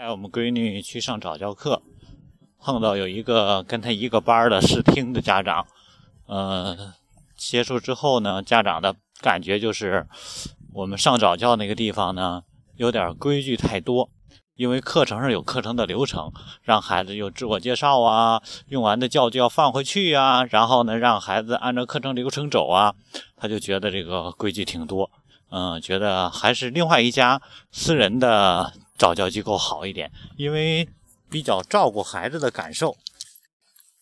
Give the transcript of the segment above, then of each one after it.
带我们闺女去上早教课，碰到有一个跟她一个班的试听的家长，呃，结束之后呢，家长的感觉就是我们上早教那个地方呢，有点规矩太多，因为课程上有课程的流程，让孩子有自我介绍啊，用完的教具要放回去呀，然后呢，让孩子按照课程流程走啊，他就觉得这个规矩挺多，嗯，觉得还是另外一家私人的。早教机构好一点，因为比较照顾孩子的感受。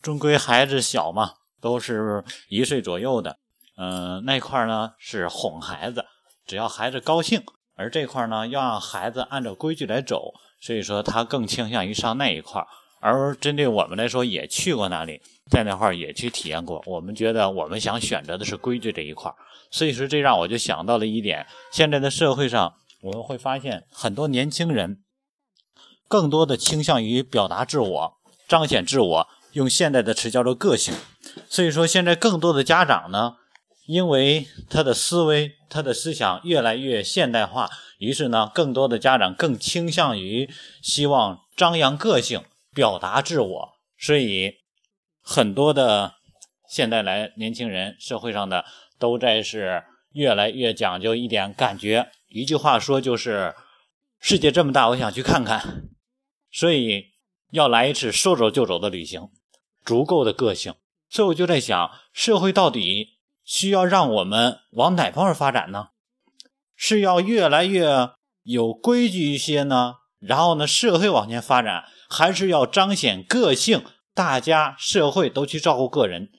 终归孩子小嘛，都是一岁左右的。嗯，那块呢是哄孩子，只要孩子高兴。而这块呢，要让孩子按照规矩来走，所以说他更倾向于上那一块。而针对我们来说，也去过那里，在那块也去体验过。我们觉得我们想选择的是规矩这一块，所以说这让我就想到了一点：现在的社会上。我们会发现，很多年轻人更多的倾向于表达自我、彰显自我，用现代的词叫做个性。所以说，现在更多的家长呢，因为他的思维、他的思想越来越现代化，于是呢，更多的家长更倾向于希望张扬个性、表达自我。所以，很多的现代来年轻人，社会上的都在是越来越讲究一点感觉。一句话说就是，世界这么大，我想去看看，所以要来一次说走就走的旅行，足够的个性。所以我就在想，社会到底需要让我们往哪方面发展呢？是要越来越有规矩一些呢？然后呢，社会往前发展，还是要彰显个性？大家社会都去照顾个人。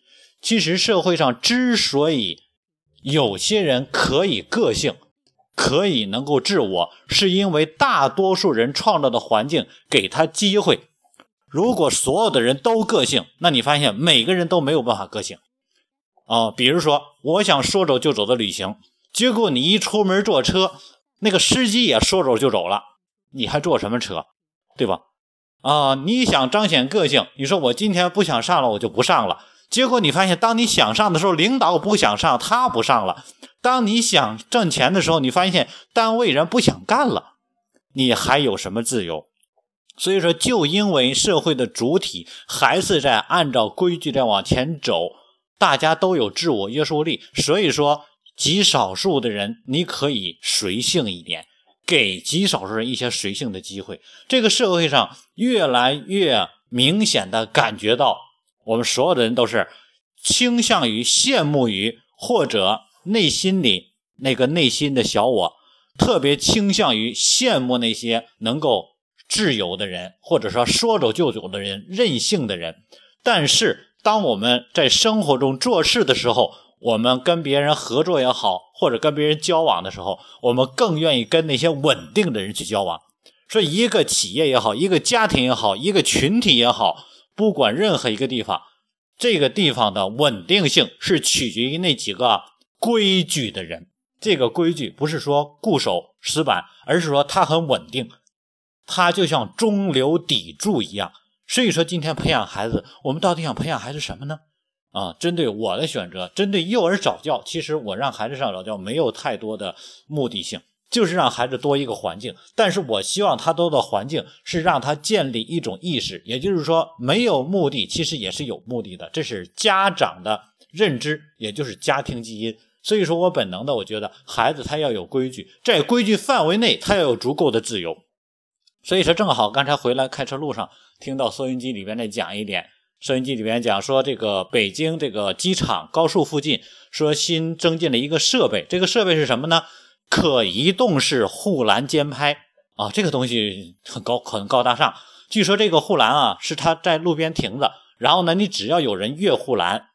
其实社会上之所以有些人可以个性。可以能够自我，是因为大多数人创造的环境给他机会。如果所有的人都个性，那你发现每个人都没有办法个性啊。比如说，我想说走就走的旅行，结果你一出门坐车，那个司机也说走就走了，你还坐什么车，对吧？啊，你想彰显个性，你说我今天不想上了，我就不上了。结果你发现，当你想上的时候，领导不想上，他不上了。当你想挣钱的时候，你发现单位人不想干了，你还有什么自由？所以说，就因为社会的主体还是在按照规矩在往前走，大家都有自我约束力，所以说极少数的人你可以随性一点，给极少数人一些随性的机会。这个社会上越来越明显的感觉到，我们所有的人都是倾向于羡慕于或者。内心里那个内心的小我，特别倾向于羡慕那些能够自由的人，或者说说走就走的人、任性的人。但是，当我们在生活中做事的时候，我们跟别人合作也好，或者跟别人交往的时候，我们更愿意跟那些稳定的人去交往。说一个企业也好，一个家庭也好，一个群体也好，不管任何一个地方，这个地方的稳定性是取决于那几个。规矩的人，这个规矩不是说固守死板，而是说他很稳定，他就像中流砥柱一样。所以说，今天培养孩子，我们到底想培养孩子什么呢？啊，针对我的选择，针对幼儿早教，其实我让孩子上早教没有太多的目的性，就是让孩子多一个环境。但是我希望他多的环境是让他建立一种意识，也就是说，没有目的其实也是有目的的，这是家长的认知，也就是家庭基因。所以说我本能的，我觉得孩子他要有规矩，在规矩范围内，他要有足够的自由。所以说正好刚才回来开车路上，听到收音机里边在讲一点，收音机里边讲说这个北京这个机场高速附近说新增进了一个设备，这个设备是什么呢？可移动式护栏监拍啊，这个东西很高很高大上。据说这个护栏啊是它在路边停着，然后呢你只要有人越护栏。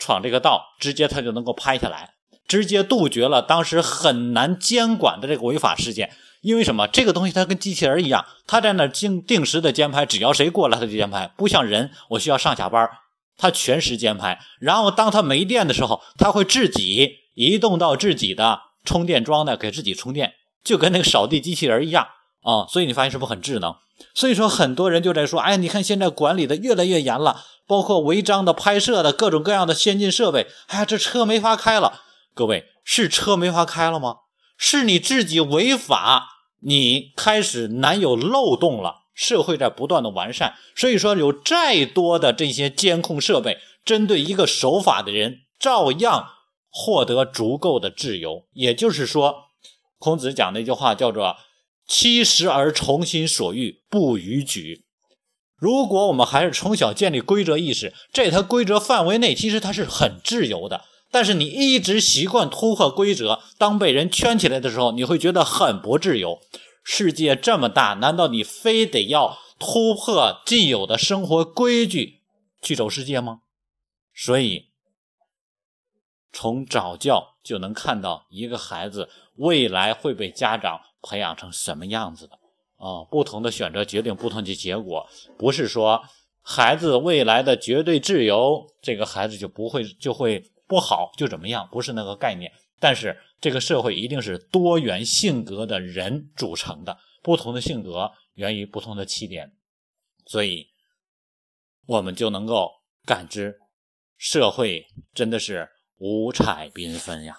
闯这个道，直接他就能够拍下来，直接杜绝了当时很难监管的这个违法事件。因为什么？这个东西它跟机器人一样，它在那定定时的监拍，只要谁过来，它就监拍。不像人，我需要上下班，它全时监拍。然后当它没电的时候，它会自己移动到自己的充电桩的，给自己充电，就跟那个扫地机器人一样啊。所以你发现是不是很智能？所以说很多人就在说，哎，你看现在管理的越来越严了。包括违章的、拍摄的各种各样的先进设备，哎呀，这车没法开了。各位，是车没法开了吗？是你自己违法你开始难有漏洞了。社会在不断的完善，所以说有再多的这些监控设备，针对一个守法的人，照样获得足够的自由。也就是说，孔子讲的一句话叫做“七十而从心所欲，不逾矩”。如果我们还是从小建立规则意识，在它规则范围内，其实它是很自由的。但是你一直习惯突破规则，当被人圈起来的时候，你会觉得很不自由。世界这么大，难道你非得要突破既有的生活规矩去走世界吗？所以，从早教就能看到一个孩子未来会被家长培养成什么样子的啊！不同的选择决定不同的结果，不是说孩子未来的绝对自由，这个孩子就不会就会不好就怎么样，不是那个概念。但是。这个社会一定是多元性格的人组成的，不同的性格源于不同的起点，所以，我们就能够感知社会真的是五彩缤纷呀。